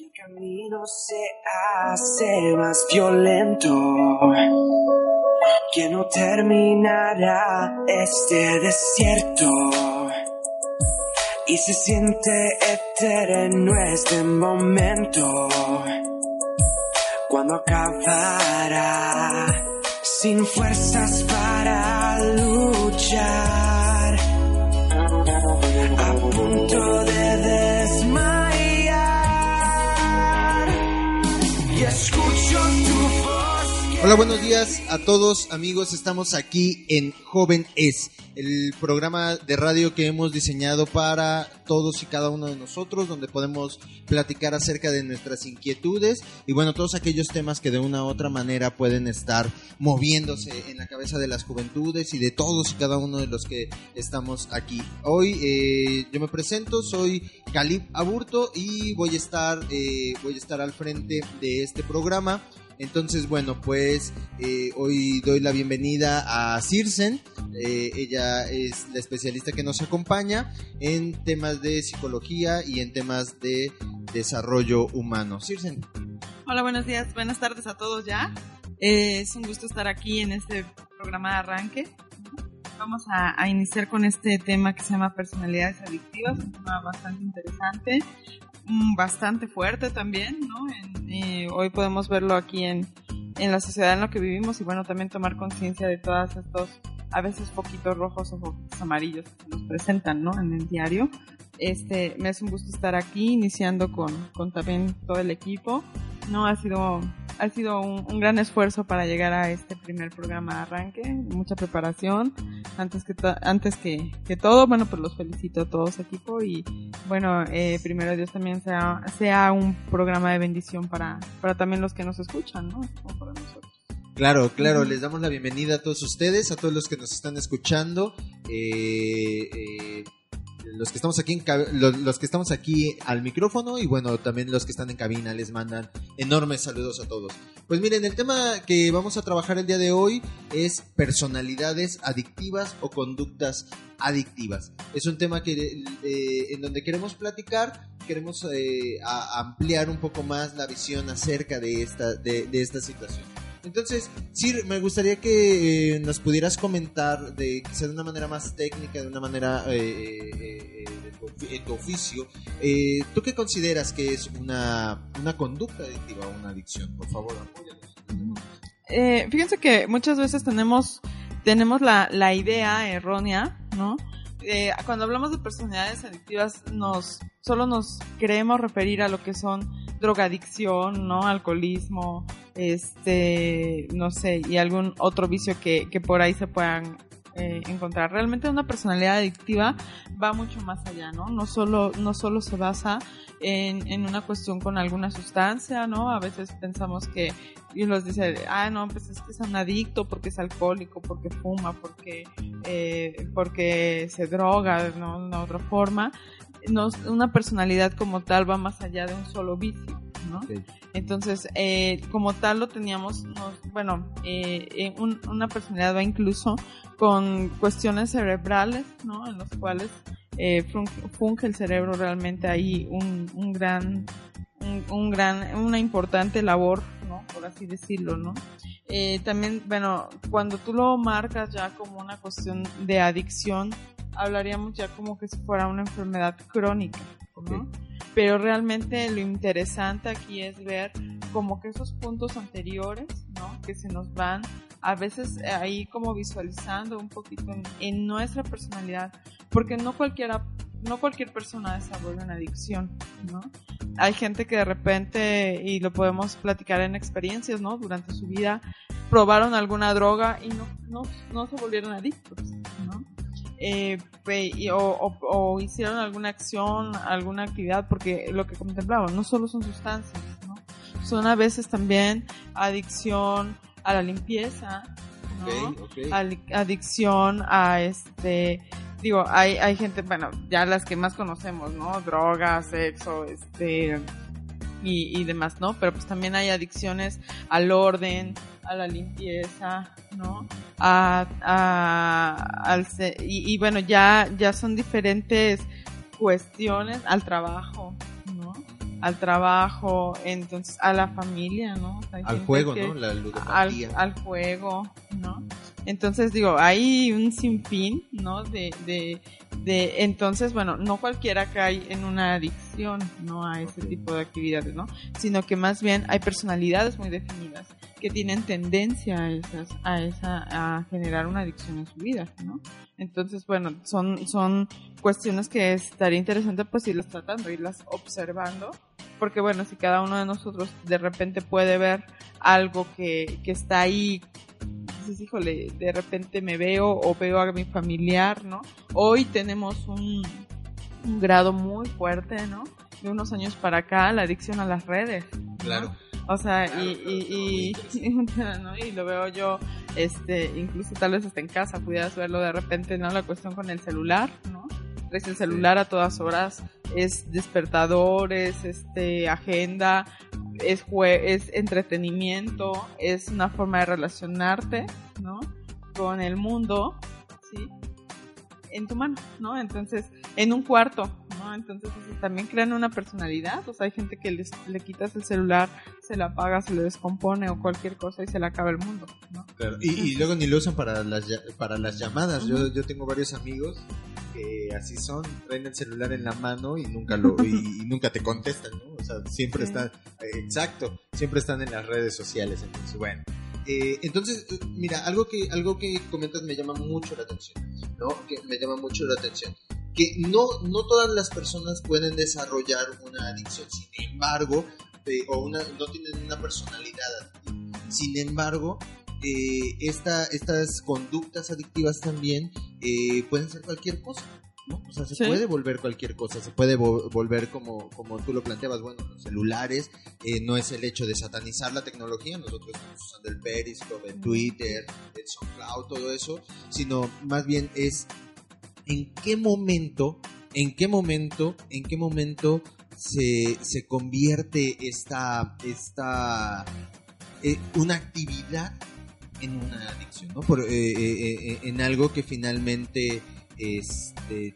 Y el camino se hace más violento. Que no terminará este desierto. Y se siente eterno este momento. Cuando acabará sin fuerzas para luchar. Hola, buenos días a todos amigos. Estamos aquí en Joven Es, el programa de radio que hemos diseñado para todos y cada uno de nosotros, donde podemos platicar acerca de nuestras inquietudes y bueno, todos aquellos temas que de una u otra manera pueden estar moviéndose en la cabeza de las juventudes y de todos y cada uno de los que estamos aquí. Hoy eh, yo me presento, soy Calib Aburto y voy a estar, eh, voy a estar al frente de este programa. Entonces, bueno, pues eh, hoy doy la bienvenida a Circen. Eh, ella es la especialista que nos acompaña en temas de psicología y en temas de desarrollo humano. Circen. Hola, buenos días, buenas tardes a todos ya. Eh, es un gusto estar aquí en este programa de arranque. Vamos a, a, iniciar con este tema que se llama personalidades adictivas, un tema bastante interesante, bastante fuerte también, ¿no? En, eh, hoy podemos verlo aquí en, en la sociedad en la que vivimos y bueno, también tomar conciencia de todos estos, a veces poquitos rojos o poquitos amarillos que nos presentan, ¿no? En el diario. Este, me es un gusto estar aquí, iniciando con, con también todo el equipo. No, ha sido, ha sido un, un, gran esfuerzo para llegar a este primer programa de arranque, mucha preparación, antes que, antes que, que todo, bueno, pues los felicito a todos equipo y bueno, eh, primero Dios también sea, sea un programa de bendición para, para también los que nos escuchan, ¿no? Como para nosotros. Claro, claro, les damos la bienvenida a todos ustedes, a todos los que nos están escuchando. Eh, eh, los que estamos aquí en los, los, que estamos aquí al micrófono y bueno también los que están en cabina les mandan enormes saludos a todos. Pues miren el tema que vamos a trabajar el día de hoy es personalidades adictivas o conductas adictivas. Es un tema que eh, en donde queremos platicar queremos eh, ampliar un poco más la visión acerca de esta de, de esta situación entonces, Sir, me gustaría que eh, nos pudieras comentar de quizá de una manera más técnica, de una manera eh, eh, en tu oficio, ¿tú qué consideras que es una, una conducta adictiva o una adicción? Por favor, apóyanos. fíjense que muchas veces tenemos, tenemos la, la idea errónea, ¿no? Cuando hablamos de personalidades adictivas, nos, solo nos queremos referir a lo que son drogadicción, ¿no? Alcoholismo, este, no sé, y algún otro vicio que, que por ahí se puedan eh, encontrar. Realmente una personalidad adictiva va mucho más allá, ¿no? No solo, no solo se basa en, en una cuestión con alguna sustancia, ¿no? A veces pensamos que, y los dice, ah, no, pues es que es un adicto porque es alcohólico, porque fuma, porque, eh, porque se droga, ¿no? De una otra forma. No, una personalidad como tal va más allá de un solo vicio. Entonces, eh, como tal lo teníamos, nos, bueno, eh, un, una personalidad va incluso con cuestiones cerebrales, ¿no? En los cuales eh, funge el cerebro realmente ahí un, un gran, un, un, gran, una importante labor, ¿no? Por así decirlo, ¿no? Eh, también, bueno, cuando tú lo marcas ya como una cuestión de adicción, hablaríamos ya como que si fuera una enfermedad crónica, ¿no? Pero realmente lo interesante aquí es ver como que esos puntos anteriores, ¿no? Que se nos van a veces ahí como visualizando un poquito en, en nuestra personalidad, porque no cualquiera no cualquier persona desarrolla una adicción, ¿no? Hay gente que de repente, y lo podemos platicar en experiencias, ¿no? Durante su vida probaron alguna droga y no, no, no se volvieron adictos, ¿no? Eh, o, o, o, hicieron alguna acción, alguna actividad, porque lo que contemplaban no solo son sustancias, ¿no? son a veces también adicción a la limpieza, ¿no? Okay, okay. adicción a este, digo, hay, hay gente, bueno, ya las que más conocemos, ¿no? Drogas, sexo, este, y, y demás, ¿no? Pero pues también hay adicciones al orden, a la limpieza, ¿no? A, a, al, y, y, bueno, ya, ya son diferentes cuestiones al trabajo. Al trabajo, entonces a la familia, ¿no? Al juego, que- ¿no? La al, ludopatía. al juego, ¿no? Entonces digo, hay un sinfín, ¿no? De, de, de, entonces, bueno, no cualquiera cae en una adicción, ¿no? A ese tipo de actividades, ¿no? Sino que más bien hay personalidades muy definidas que tienen tendencia a esas, a esa, a generar una adicción en su vida, ¿no? Entonces, bueno, son, son cuestiones que estaría interesante pues irlas tratando, irlas observando, porque bueno, si cada uno de nosotros de repente puede ver algo que, que está ahí, dices, híjole, de repente me veo o veo a mi familiar, ¿no? Hoy tenemos un, un grado muy fuerte, ¿no? De unos años para acá, la adicción a las redes. ¿no? Claro. O sea, Claro, y, claro, y, y, ¿no? y lo veo yo, este, incluso tal vez hasta en casa, pudieras verlo de repente, ¿no? La cuestión con el celular, ¿no? Traes el celular a todas horas, es despertador, es este, agenda, es, jue es entretenimiento, es una forma de relacionarte, ¿no? Con el mundo, ¿sí? En tu mano, ¿no? Entonces, en un cuarto, ¿no? Entonces, pues, también crean una personalidad, o sea, hay gente que les, le quitas el celular, se la apaga, se le descompone o cualquier cosa y se le acaba el mundo, ¿no? Claro, Y, y luego ni lo usan para las, para las llamadas. yo, yo tengo varios amigos que así son, traen el celular en la mano y nunca lo y, y nunca te contestan, ¿no? O sea, siempre Sí. están, eh, exacto, siempre están en las redes sociales. Entonces, bueno. Eh, entonces, mira, algo que, algo que comentas me llama mucho la atención, ¿no? Que me llama mucho la atención. Que no, no todas las personas pueden desarrollar una adicción, sin embargo, eh, o una, no tienen una personalidad adictiva. Sin embargo, eh, esta, estas conductas adictivas también eh, pueden ser cualquier cosa. ¿no? O sea, se Sí. puede volver cualquier cosa, se puede vo- volver como, como tú lo planteabas, bueno, los celulares, eh, no es el hecho de satanizar la tecnología, nosotros estamos usando el Periscope, el Twitter, el SoundCloud, todo eso, sino más bien es en qué momento, en qué momento, en qué momento se, se convierte esta, esta eh, una actividad en una adicción, ¿no? Por, eh, eh, eh, en algo que finalmente este,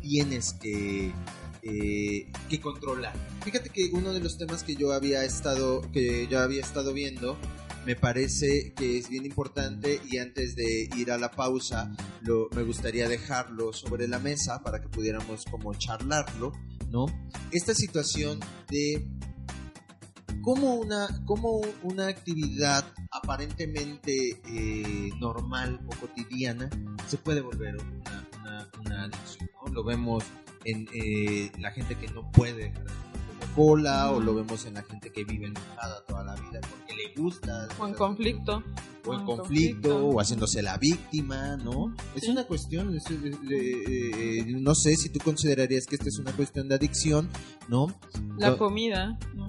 tienes que, eh, que controlar. Fíjate que uno de los temas que yo había estado, que yo había estado viendo, me parece que es bien importante y antes de ir a la pausa, lo, me gustaría dejarlo sobre la mesa para que pudiéramos como charlarlo, ¿no? Esta situación de cómo una, cómo una actividad aparentemente eh, normal o cotidiana se puede volver una, una. Lo vemos en eh, la gente que no puede dejar cola o lo vemos en la gente que vive enojada toda la vida porque le gusta O en conflicto. o en conflicto o haciéndose la víctima, ¿no? Es una cuestión, es- eh, eh, no sé si tú considerarías que esta es una cuestión de adicción, ¿no? La comida, ¿no?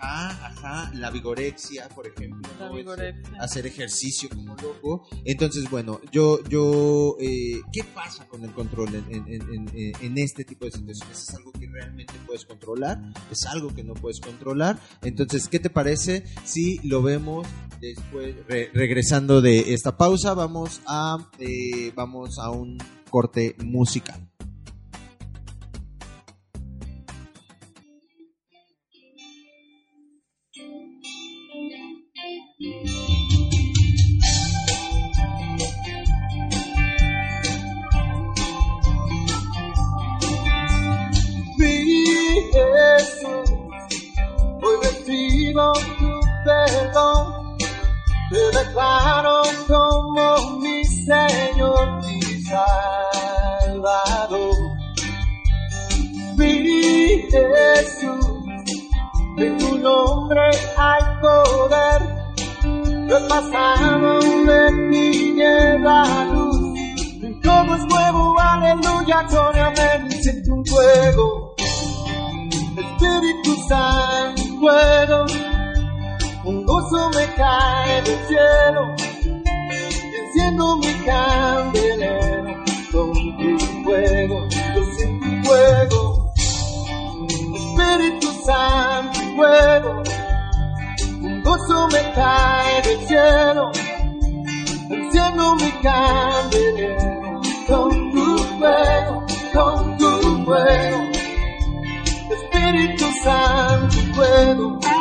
Ajá, ajá, la vigorexia, por ejemplo. La ¿no? vigorexia. Hacer ejercicio como loco. Entonces, bueno, yo, yo, eh, ¿qué pasa con el control en, en- en- en- en este tipo de situaciones? ¿Es algo que realmente puedes controlar? ¿Es algo que no puedes controlar? Entonces, ¿qué te parece si lo vemos después, re- regresando de esta pausa? Vamos a, eh, vamos a un corte musical. Pasado de tiniebla a luz. Todo es nuevo, aleluya, gloria, me siento un fuego. Espíritu Santo, fuego. Un gozo me cae del cielo. Y enciendo mi candelero con tu fuego. Yo siento un fuego. Espíritu Santo, fuego. Gozo me cae del cielo. Enciendo mi candelero con tu fuego, con tu fuego. Espíritu usan tu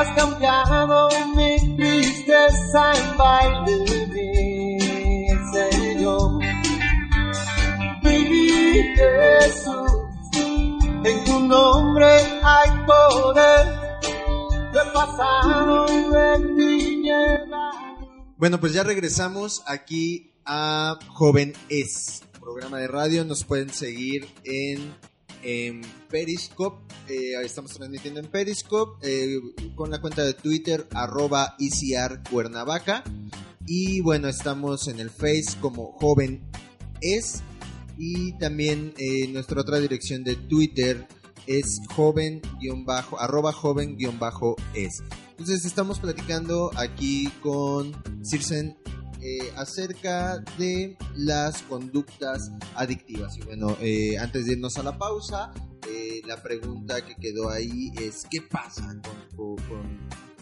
has cambiado mi tristeza en baile, mi Señor. Mi Jesús, en tu nombre hay poder, he pasado de tinieblas. Bueno, pues ya regresamos aquí a Joven Es, programa de radio. Nos pueden seguir en, en Periscope. eh, estamos transmitiendo en Periscope eh, con la cuenta de Twitter, arroba ICR Cuernavaca. Y bueno, estamos en el Face como Joven Es. Y también eh, nuestra otra dirección de Twitter es joven bajo arroba joven bajo es. Entonces estamos platicando aquí con Circen eh, acerca de las conductas adictivas. Y bueno, eh, antes de irnos a la pausa, eh, la pregunta que quedó ahí es ¿qué pasa con,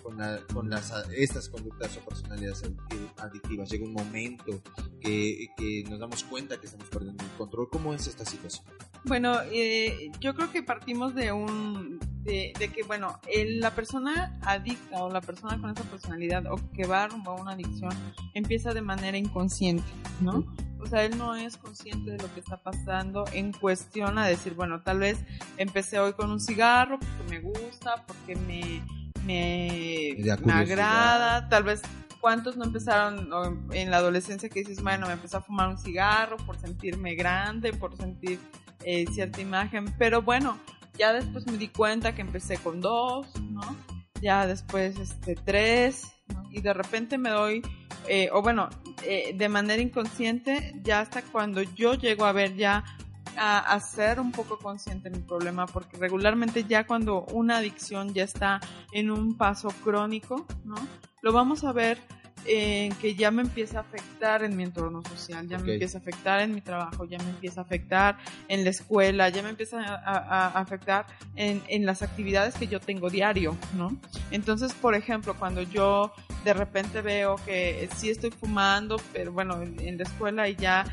con la- con las, estas conductas o personalidades adicti- adictivas? Llega un momento que, que nos damos cuenta que estamos perdiendo el control. ¿Cómo es esta situación? Bueno, eh, yo creo que partimos de un de, de que bueno, el- la persona adicta o la persona con esa personalidad o que va rumbo a una adicción empieza de manera inconsciente, ¿no? O sea, él no es consciente de lo que está pasando en cuestión a decir, bueno, tal vez empecé hoy con un cigarro porque me gusta, porque me me, agrada, tal vez ¿Cuántos no empezaron en la adolescencia que dices, bueno, me empecé a fumar un cigarro por sentirme grande, por sentir eh, cierta imagen? Pero bueno, ya después me di cuenta que empecé con dos, ¿no? Ya después este, tres, ¿no? Y de repente me doy, eh, o bueno, eh, de manera inconsciente, ya hasta cuando yo llego a ver ya a, a ser un poco consciente de mi problema, porque regularmente ya cuando una adicción ya está en un paso crónico, ¿no? Lo vamos a ver en que ya me empieza a afectar en mi entorno social, ya me empieza a afectar en mi trabajo, ya me empieza a afectar en la escuela, ya me empieza a, a- a afectar en, en las actividades que yo tengo diario, ¿no? Entonces, por ejemplo, cuando yo de repente veo que sí estoy fumando, pero bueno, en, en la escuela y ya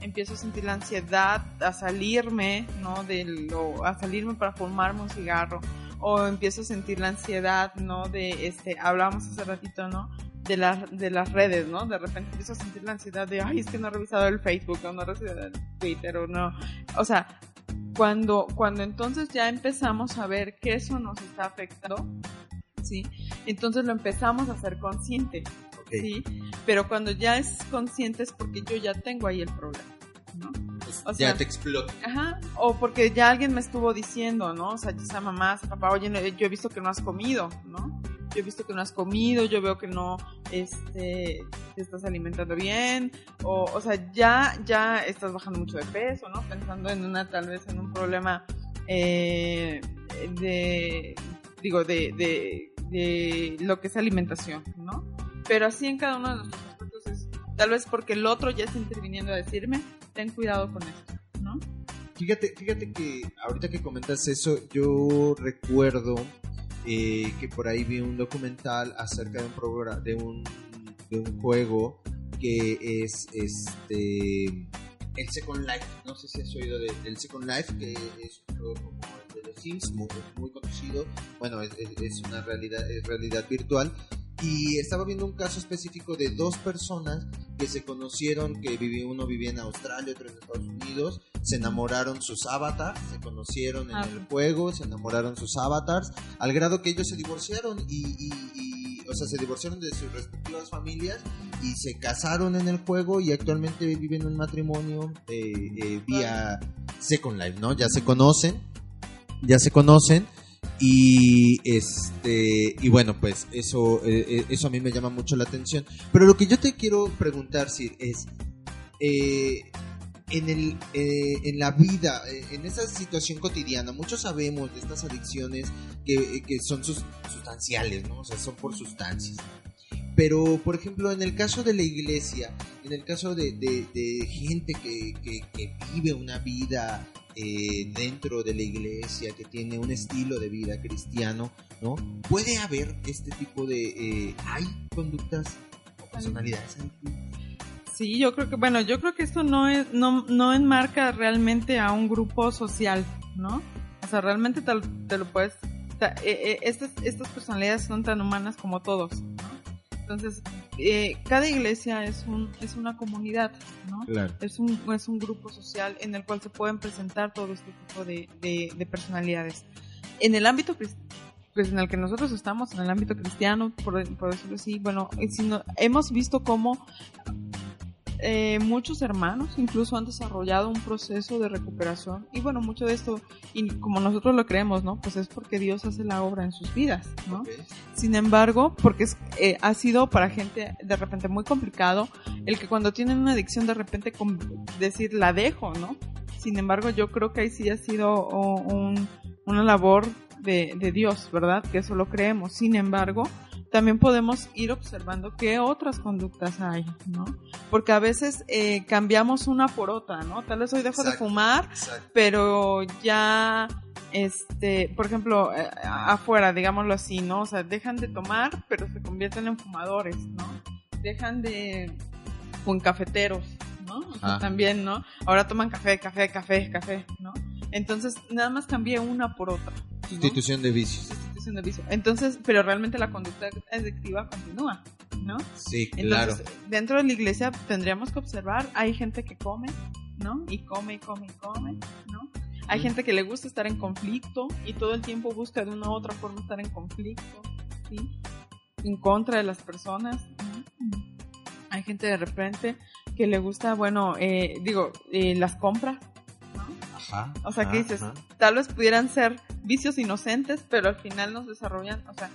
empiezo a sentir la ansiedad a salirme, ¿no? De lo, a salirme para fumarme un cigarro o empiezo a sentir la ansiedad, ¿no? De este, hablábamos hace ratito, ¿no? De las de las redes, ¿no? De repente empiezo a sentir la ansiedad de, ay, es que no he revisado el Facebook o no he revisado el Twitter o no, o sea, cuando cuando entonces ya empezamos a ver que eso nos está afectando, ¿sí? Entonces lo empezamos a ser consciente, Ok. ¿sí? Pero cuando ya es consciente es porque yo ya tengo ahí el problema, ya te explota. Ajá, o porque ya alguien me estuvo diciendo, ¿no? O sea, ya sea mamá, sea papá, oye, yo he visto que no has comido, ¿no? Yo he visto que no has comido, yo veo que no, este, te estás alimentando bien, o, o sea, ya, ya estás bajando mucho de peso, ¿no? Pensando en una, tal vez en un problema, eh, de, digo, de, de, de lo que es alimentación, ¿no? Pero así en cada uno de nuestros aspectos es, tal vez porque el otro ya está interviniendo a decirme, ten cuidado con esto, ¿no? Fíjate, fíjate que ahorita que comentas eso, yo recuerdo eh, que por ahí vi un documental acerca de un programa, de un, de un juego que es este el Second Life. No sé si has oído de- del Second Life, que es un juego como el de los Sims, muy, muy conocido. Bueno, es, es- una realidad, es realidad virtual. Y estaba viendo un caso específico de dos personas que se conocieron, que vivía, uno vivía en Australia, otro en Estados Unidos, se enamoraron sus avatars, se conocieron en Ah. el juego, se enamoraron sus avatars, al grado que ellos se divorciaron y, y- y, o sea, se divorciaron de sus respectivas familias y se casaron en el juego y actualmente viven un matrimonio eh, eh, vía Second Life, ¿no? Ya se conocen, ya se conocen y este y bueno pues eso eh, eh, eso a mí me llama mucho la atención. Pero lo que yo te quiero preguntar Sir es eh, en el en la vida en esa situación cotidiana muchos sabemos de estas adicciones que, que son sus- sustanciales no o sea son por sustancias. Pero, por ejemplo, en el caso de la iglesia, en el caso de, de- gente que- que vive una vida eh, dentro de la iglesia, que tiene un estilo de vida cristiano, ¿no? Puede haber este tipo de... eh, ¿Hay conductas o personalidades? Sí, yo creo que, bueno, yo creo que esto no es, no, no enmarca realmente a un grupo social, ¿no? O sea, realmente te, lo- te lo puedes, eh, eh, estas, estas personalidades son tan humanas como todos. Entonces, eh, cada iglesia es un, es una comunidad, ¿no? Claro. Es un, es un grupo social en el cual se pueden presentar todo este tipo de, de- de personalidades. En el ámbito pues en el que nosotros estamos, en el ámbito cristiano, por, por decirlo así, bueno, eh, hemos visto cómo eh, muchos hermanos incluso han desarrollado un proceso de recuperación y bueno, mucho de esto, y como nosotros lo creemos, ¿no? Pues es porque Dios hace la obra en sus vidas, ¿no? Sin embargo, porque es- eh, ha sido para gente de repente muy complicado el que cuando tienen una adicción de repente decir la dejo, ¿no? Sin embargo, yo creo que ahí sí ha sido o, un- una labor de, de Dios, ¿verdad? Que eso lo creemos. Sin embargo, también podemos ir observando qué otras conductas hay, ¿no? Porque a veces eh, cambiamos una por otra, ¿no? Tal vez hoy dejo de fumar, Exacto. pero ya este por ejemplo eh, afuera digámoslo así no o sea dejan de tomar pero se convierten en fumadores no dejan de o en cafeteros no O sea, Ajá. también no ahora toman café café café café no entonces nada más cambié una por otra ¿no? Sustitución de vicios. Vicio. entonces pero realmente la conducta adictiva continúa no Sí, claro. entonces, dentro de la iglesia tendríamos que observar, hay gente que come, ¿no? Y come y come y come, ¿no? Hay Mm. gente que le gusta estar en conflicto y todo el tiempo busca de una u otra forma estar en conflicto, ¿sí? En contra de las personas, ¿no? Hay gente de repente que le gusta, bueno, eh, digo, eh, las compra, ¿no? Ajá. O sea, ¿qué dices? ajá. Tal vez pudieran ser vicios inocentes, pero al final nos desarrollan, o sea,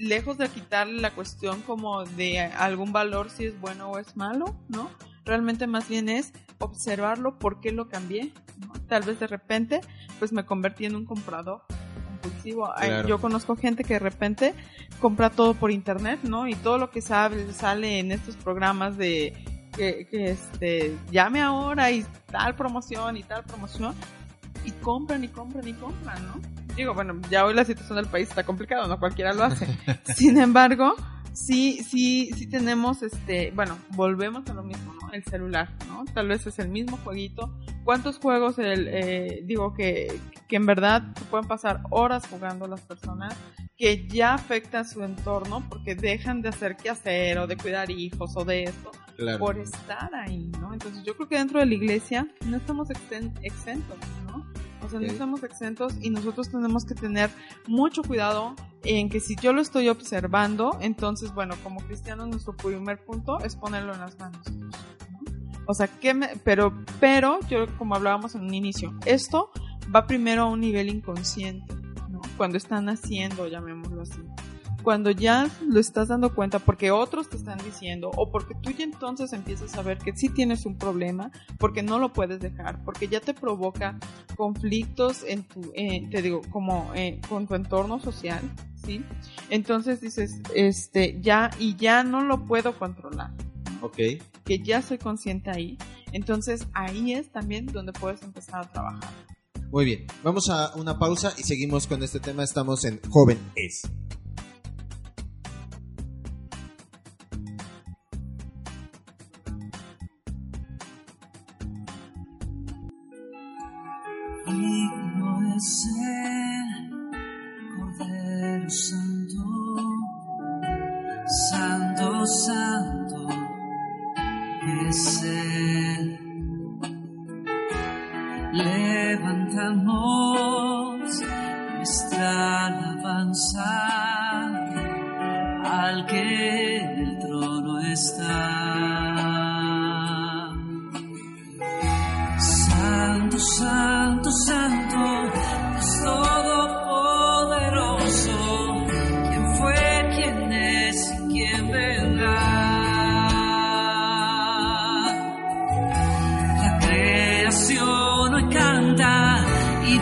lejos de quitarle la cuestión como de algún valor si es bueno o es malo, ¿no? Realmente más bien es observarlo, por qué lo cambié, ¿no? Tal vez de repente, pues me convertí en un comprador compulsivo. Claro. Yo conozco gente que de repente compra todo por internet, ¿no? Y todo lo que sabe, sale en estos programas de que, que este, llame ahora y tal promoción y tal promoción y compran y compran y compran, ¿no? Digo, bueno, ya hoy la situación del país está complicada, no cualquiera lo hace. Sin embargo, sí, sí, sí tenemos, este, bueno, volvemos a lo mismo, ¿no? El celular, ¿no? Tal vez es el mismo jueguito. ¿Cuántos juegos, el, eh, digo, que, que en verdad se pueden pasar horas jugando las personas? Que ya afecta a su entorno porque dejan de hacer qué hacer o de cuidar hijos o de esto Claro. por estar ahí, ¿no? Entonces yo creo que dentro de la iglesia no estamos exen- exentos, ¿no? O sea, no estamos exentos y nosotros tenemos que tener mucho cuidado en que si yo lo estoy observando, entonces, bueno, como cristianos nuestro primer punto es ponerlo en las manos. O sea, que me, pero, pero, yo como hablábamos en un inicio, esto va primero a un nivel inconsciente. Cuando están haciendo, llamémoslo así cuando ya lo estás dando cuenta porque otros te están diciendo o porque tú ya entonces empiezas a ver que sí tienes un problema, porque no lo puedes dejar, porque ya te provoca conflictos en tu, eh, te digo, como eh, con tu entorno social, ¿sí? Entonces dices, este, ya, y ya no lo puedo controlar, Ok. que ya soy consciente ahí, entonces ahí es también donde puedes empezar a trabajar. Muy bien. Vamos a una pausa y seguimos con este tema. Estamos en Joven es.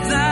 Y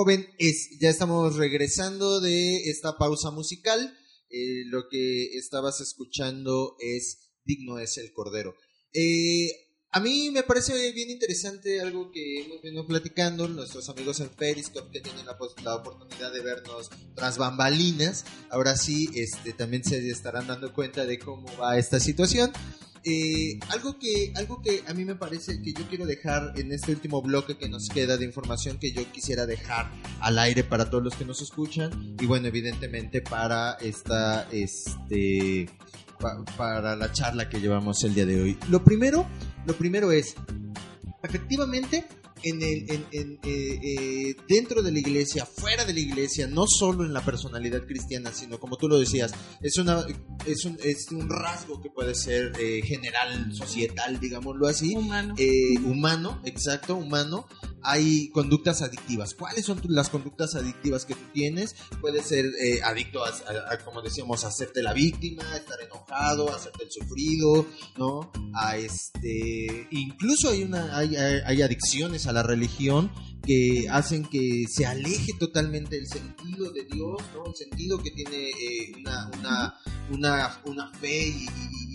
Joven Es. Ya estamos regresando de esta pausa musical. Eh, lo que estabas escuchando es Digno es el Cordero. Eh, a mí me parece bien interesante algo que hemos venido platicando nuestros amigos en Periscope que tienen la, la oportunidad de vernos tras bambalinas. Ahora sí, este, también se estarán dando cuenta de cómo va esta situación. Eh, algo que algo que a mí me parece que yo quiero dejar en este último bloque que nos queda de información que yo quisiera dejar al aire para todos los que nos escuchan y bueno evidentemente para esta este pa- para la charla que llevamos el día de hoy. Lo primero lo primero es efectivamente en el, en- en, eh, eh, dentro de la iglesia, fuera de la iglesia, no solo en la personalidad cristiana, sino como tú lo decías, es, una, es, un, es un rasgo que puede ser eh, general, societal, digámoslo así, Humano. eh, humano, exacto, humano, hay conductas adictivas. ¿Cuáles son las conductas adictivas que tú tienes? Puede ser eh, adicto a, a- a, como decíamos, a hacerte la víctima, a estar enojado, a hacerte el sufrido, ¿no? A este, incluso hay una, hay, hay- hay adicciones a la religión que hacen que se aleje totalmente el sentido de Dios, ¿no? El sentido que tiene eh, una, una, una, una fe y,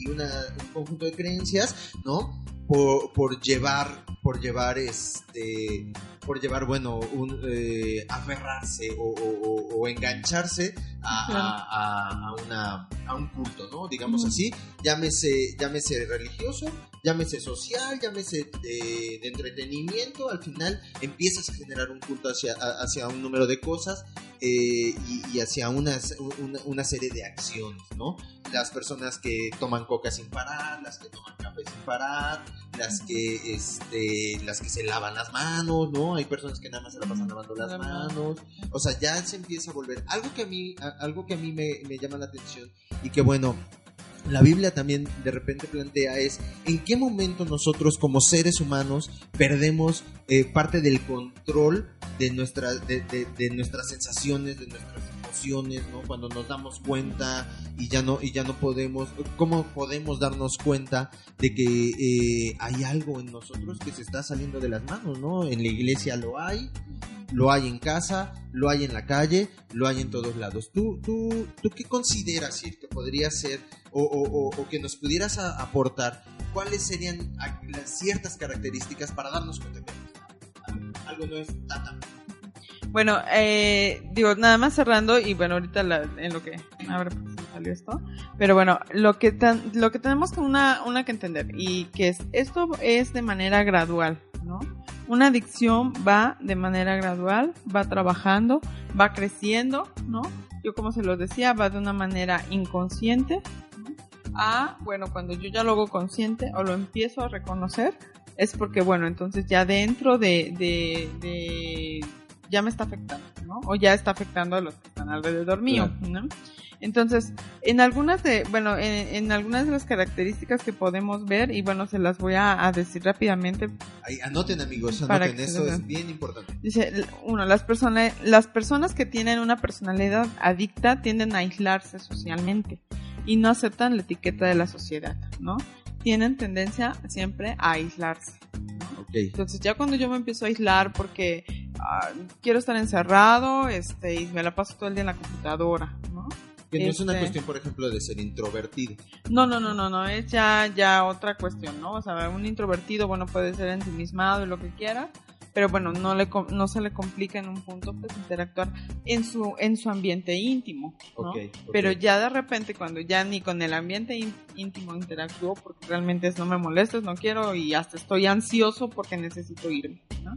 y- una- un conjunto de creencias, ¿no? Por, por llevar, por llevar este, por llevar, bueno, un, eh, aferrarse o, o- o- engancharse a, a- a- a una, a un culto, ¿no? Digamos así, llámese, llámese religioso, llámese social, llámese de, de entretenimiento, al final empiezas a generar un culto hacia, hacia un número de cosas eh, y, y hacia unas- una, una serie de acciones, ¿no? Las personas que toman coca sin parar, las que toman café sin parar, las que, este, las que se lavan las manos, ¿no? Hay personas que nada más se la pasan lavando las La mano. manos, o sea, ya se empieza a volver algo que a mí, a- algo que a mí me, me llama la atención y que bueno, la Biblia también de repente plantea es en qué momento nosotros como seres humanos perdemos eh, parte del control de, nuestra, de, de- de nuestras sensaciones, de nuestras emociones, ¿no? Cuando nos damos cuenta y ya no, y ya no podemos, ¿cómo podemos darnos cuenta de que eh, hay algo en nosotros que se está saliendo de las manos, ¿no? En la iglesia lo hay, lo hay en casa, lo hay en la calle, lo hay en todos lados. ¿Tú, tú, tú qué consideras, Sir, que podría ser o, o- o- o que nos pudieras a- aportar? ¿Cuáles serían las ciertas características para darnos cuenta que algo no es tan tan Bueno, eh, digo, nada más cerrando y bueno, ahorita la- en lo que, a ver, pues, salió esto, pero bueno, lo que tan- lo que tenemos una, una que entender y que es, esto es de manera gradual, ¿no? Una adicción va de manera gradual, va trabajando, va creciendo, ¿no? Yo como se lo decía, va de una manera inconsciente a, bueno, cuando yo ya lo hago consciente o lo empiezo a reconocer, es porque, bueno, entonces ya dentro de, de, de ya me está afectando, ¿no? O ya está afectando a los que están alrededor mío, ¿no? Entonces, en algunas de, bueno, en, en algunas de las características que podemos ver, y bueno, se las voy a, a decir rápidamente, Ahí, anoten amigos, Para anoten, que eso es bien importante. Dice, uno, las personas, las personas que tienen una personalidad adicta tienden a aislarse socialmente y no aceptan la etiqueta de la sociedad, ¿no? Tienen tendencia siempre a aislarse. Entonces ya cuando yo me empiezo a aislar porque ah, quiero estar encerrado, este, y me la paso todo el día en la computadora, ¿no? Que no es una Este- cuestión, por ejemplo, de ser introvertido. No, no, no, no, no, es ya, ya otra cuestión, ¿no? O sea, un introvertido, bueno, puede ser ensimismado y lo que quiera, pero bueno, no le, no se le complica en un punto, pues, interactuar en su, en su ambiente íntimo, ¿no? Pero ya de repente, cuando ya ni con el ambiente ín- íntimo interactúo, porque realmente es no me molestes, no quiero, y hasta estoy ansioso porque necesito irme, ¿no?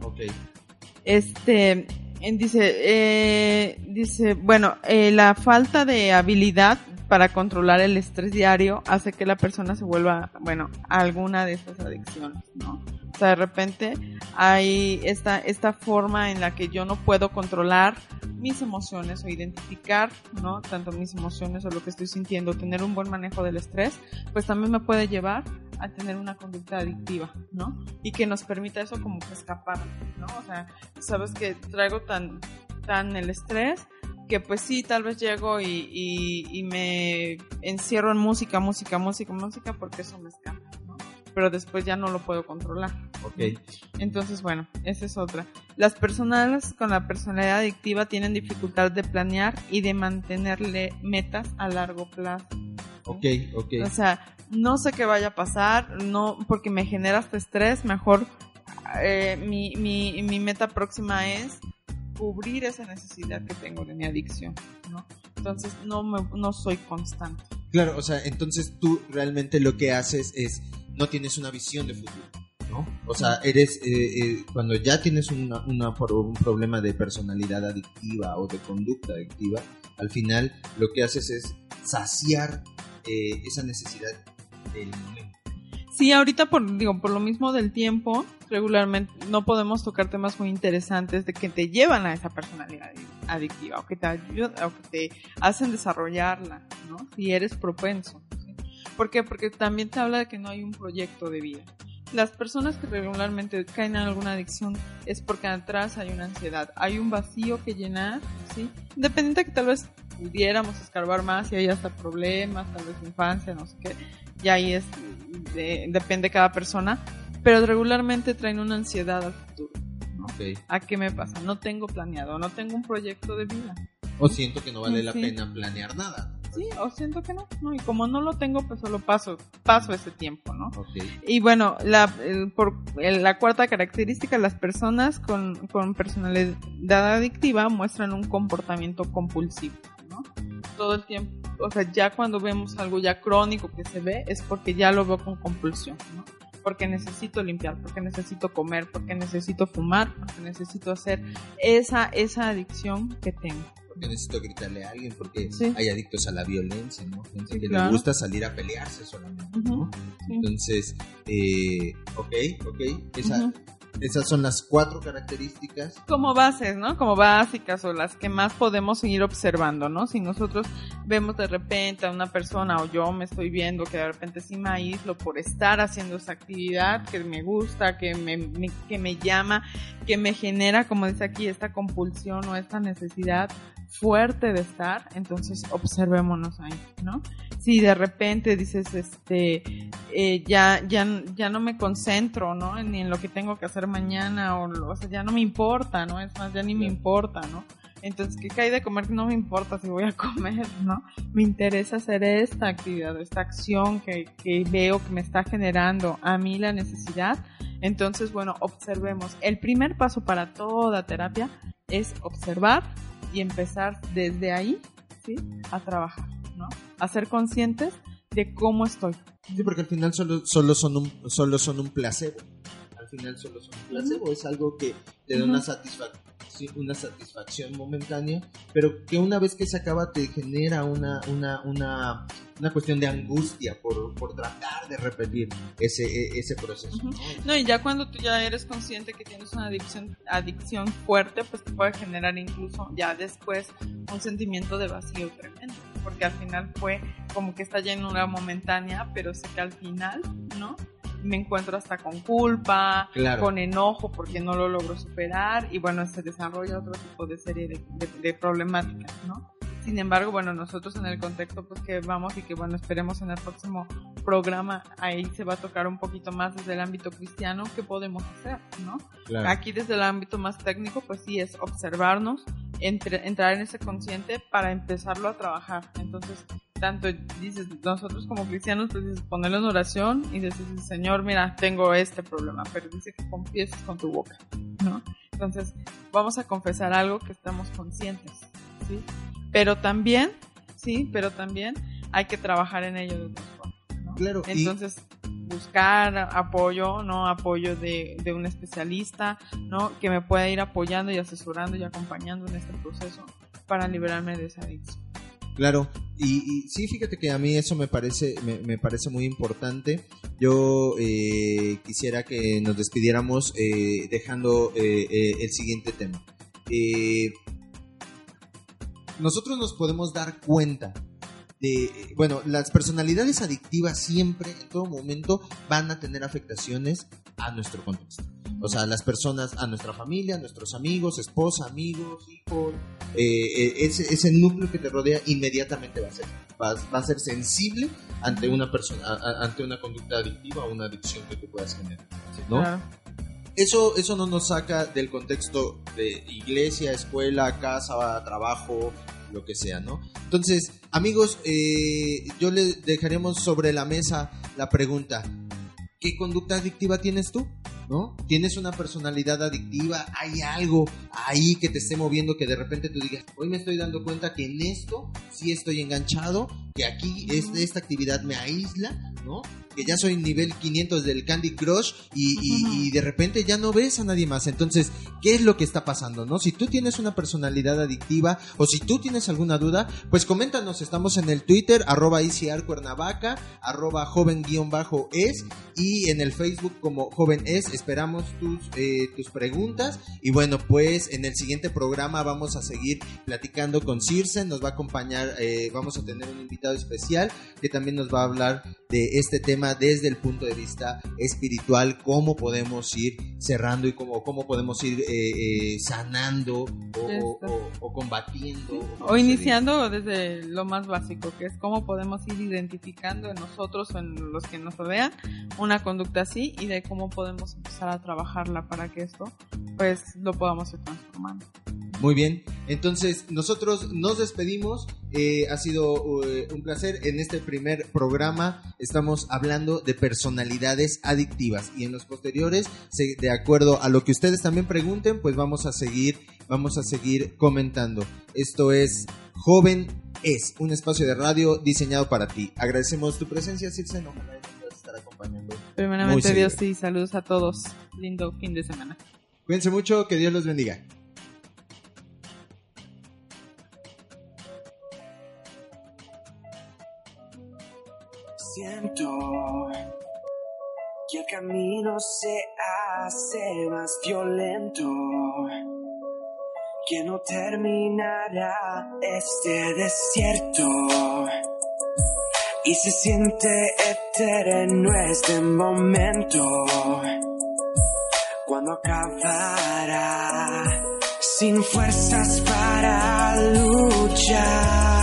Este, dice, eh, dice, bueno, eh, la falta de habilidad para controlar el estrés diario hace que la persona se vuelva, bueno, alguna de estas adicciones, ¿no? O sea, de repente hay esta, esta forma en la que yo no puedo controlar mis emociones o identificar, ¿no? Tanto mis emociones o lo que estoy sintiendo, tener un buen manejo del estrés, pues también me puede llevar a tener una conducta adictiva, ¿no? Y que nos permita eso como que escapar, ¿no? O sea, sabes que traigo tan, tan el estrés que pues sí, tal vez llego y, y, y me encierro en música, música, música, música porque eso me escapa, ¿no? Pero después ya no lo puedo controlar. Ok. Entonces, bueno, esa es otra. Las personas con la personalidad adictiva tienen dificultad de planear y de mantenerle metas a largo plazo. Ok, ok. O sea, no sé qué vaya a pasar, no, porque me genera este estrés, mejor eh, mi, mi, mi meta próxima es cubrir esa necesidad que tengo de mi adicción, ¿no? Entonces no, me, no soy constante. Claro, o sea, entonces tú realmente lo que haces es, no tienes una visión de futuro, ¿no? O sea, eres, eh, eh, cuando ya tienes una, una, un problema de personalidad adictiva o de conducta adictiva, al final lo que haces es saciar eh, esa necesidad del momento. Sí, ahorita por, digo, por lo mismo del tiempo, regularmente no podemos tocar temas muy interesantes de que te llevan a esa personalidad adictiva o que te ayudan o que te hacen desarrollarla, ¿no? Si eres propenso. ¿Por qué? Porque también te habla de que no hay un proyecto de vida. Las personas que regularmente caen en alguna adicción es porque atrás hay una ansiedad, hay un vacío que llenar, ¿sí? Independiente de que tal vez pudiéramos escarbar más y hay hasta problemas, tal vez infancia, no sé qué, y ahí es de, depende de cada persona, pero regularmente traen una ansiedad al futuro. ¿A qué me pasa? No tengo planeado, no tengo un proyecto de vida. O siento que no vale Sí. la pena planear nada. Sí, o siento que no, no, y como no lo tengo, pues solo paso, paso ese tiempo, ¿no? Y bueno, la, el- por, el- la cuarta característica, las personas con, con personalidad adictiva muestran un comportamiento compulsivo, ¿no? Todo el tiempo, o sea, ya cuando vemos algo ya crónico que se ve, es porque ya lo veo con compulsión, ¿no? Porque necesito limpiar, porque necesito comer, porque necesito fumar, porque necesito hacer esa, esa adicción que tengo. Porque necesito gritarle a alguien, porque Sí. hay adictos a la violencia, ¿no? Gente Sí, que claro. le gusta salir a pelearse solamente, ¿no? Sí. Entonces, eh, ok, ok. Esa-. Esas son las cuatro características. como bases, ¿no? Como básicas o las que más podemos seguir observando, ¿no? Si nosotros vemos de repente a una persona o yo me estoy viendo que de repente sí me aíslo por estar haciendo esa actividad que me gusta, que me, me- que me llama, que me genera, como dice aquí, esta compulsión o esta necesidad fuerte de estar, entonces observémonos ahí, ¿no? Si de repente dices, este, eh, ya, ya, ya no me concentro, ¿no? Ni en lo que tengo que hacer mañana, o, o sea, ya no me importa, ¿no? Es más, ya ni me importa, ¿no? Entonces, ¿qué cae de comer? No me importa si voy a comer, ¿no? Me interesa hacer esta actividad, esta acción que, que veo que me está generando a mí la necesidad. Entonces, bueno, observemos. El primer paso para toda terapia es observar y empezar desde ahí, ¿sí? A trabajar, ¿no? A ser conscientes de cómo estoy. Sí, porque al final solo, solo, son, un, solo son un placebo. Al final solo son un placebo. Es algo que te da una, Ujú. satisfac- sí, una satisfacción momentánea, pero que una vez que se acaba te genera una, una, una, una cuestión de angustia por, por tratar de repetir ese, e- ese proceso. Ujú. ¿no? No, y ya cuando tú ya eres consciente que tienes una adicción, adicción fuerte, pues te puede generar incluso ya después un sentimiento de vacío tremendo. Porque al final fue como que está ya en una momentánea, pero sé que al final, ¿no? Me encuentro hasta con culpa, Claro. con enojo porque no lo logro superar y bueno, se desarrolla otro tipo de serie de, de- de problemáticas, ¿no? Sin embargo, bueno, nosotros en el contexto pues que vamos y que bueno, esperemos en el próximo programa, ahí se va a tocar un poquito más desde el ámbito cristiano, qué podemos hacer, ¿no? Claro. Aquí desde el ámbito más técnico, pues sí es observarnos, entre- entrar en ese consciente para empezarlo a trabajar. Entonces, tanto dices, nosotros como cristianos, pues dices, ponerlo en oración y dices, Señor, mira, tengo este problema, pero dice que confieses con tu boca, ¿no? Entonces, vamos a confesar algo que estamos conscientes, ¿sí? Pero también, sí, pero también hay que trabajar en ello de otra forma, ¿no? Claro, y- Entonces, buscar apoyo, ¿no? Apoyo de, de un especialista, ¿no? Que me pueda ir apoyando y asesorando y acompañando en este proceso para liberarme de esa adicción. Claro, y, sí, fíjate que a mí eso me parece, me, parece muy importante. Yo eh, quisiera que nos despidiéramos eh, dejando eh, eh, el siguiente tema. Eh, nosotros nos podemos dar cuenta de, bueno, las personalidades adictivas siempre, en todo momento, van a tener afectaciones a nuestro contexto. O sea, las personas, a nuestra familia, a nuestros amigos, esposa, amigos, hijos, eh, eh, ese, ese núcleo que te rodea inmediatamente va a ser, va, va a ser sensible ante una persona, a- ante una conducta adictiva o una adicción que tú puedas generar. ¿no? Claro. eso, eso no nos saca del contexto de iglesia, escuela, casa, trabajo, lo que sea, ¿no? Entonces, amigos, eh, yo les dejaremos sobre la mesa la pregunta, ¿qué conducta adictiva tienes tú? ¿No? ¿Tienes una personalidad adictiva? ¿Hay algo ahí que te esté moviendo que de repente tú digas, hoy me estoy dando cuenta que en esto sí estoy enganchado, que aquí este, esta actividad me aísla, ¿no? Que ya soy nivel 500 del Candy Crush y, y- y de repente ya no ves a nadie más. Entonces, ¿qué es lo que está pasando, no? Si tú tienes una personalidad adictiva o si tú tienes alguna duda, pues coméntanos. Estamos en el Twitter, arroba Cuernavaca, arroba joven guion bajo es y en el Facebook como joven es. Esperamos tus, eh, tus preguntas y bueno, pues en el siguiente programa vamos a seguir platicando con Circe. Nos va a acompañar, eh, vamos a tener un invitado especial que también nos va a hablar de este tema desde el punto de vista espiritual, cómo podemos ir cerrando y cómo, cómo podemos ir eh, eh, sanando o, o- o- o combatiendo. O como se iniciando desde lo más básico, que es cómo podemos ir identificando en nosotros o en los que nos rodean una conducta así y de cómo podemos empezar a trabajarla para que esto pues lo podamos ir transformando. Muy bien, entonces nosotros nos despedimos. Eh, ha sido eh, un placer. En este primer programa estamos hablando de personalidades adictivas y en los posteriores, se- de acuerdo a lo que ustedes también pregunten, pues vamos a seguir, vamos a seguir comentando. Esto es Joven es un espacio de radio diseñado para ti. Agradecemos tu presencia, Circe. Puedas estar acompañando. Primeramente. Dios y saludos a todos. Lindo fin de semana. Cuídense mucho, que Dios los bendiga. Que el camino se hace más violento, que no terminará este desierto. Y se siente eterno este momento cuando acabará sin fuerzas para luchar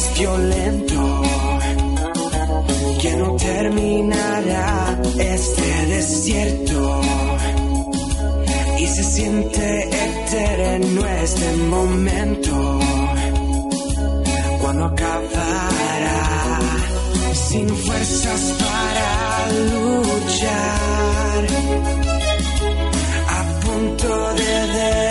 más violento. Que no terminará este desierto. Y se siente eterno este momento. Cuando acabará sin fuerzas para luchar. A punto de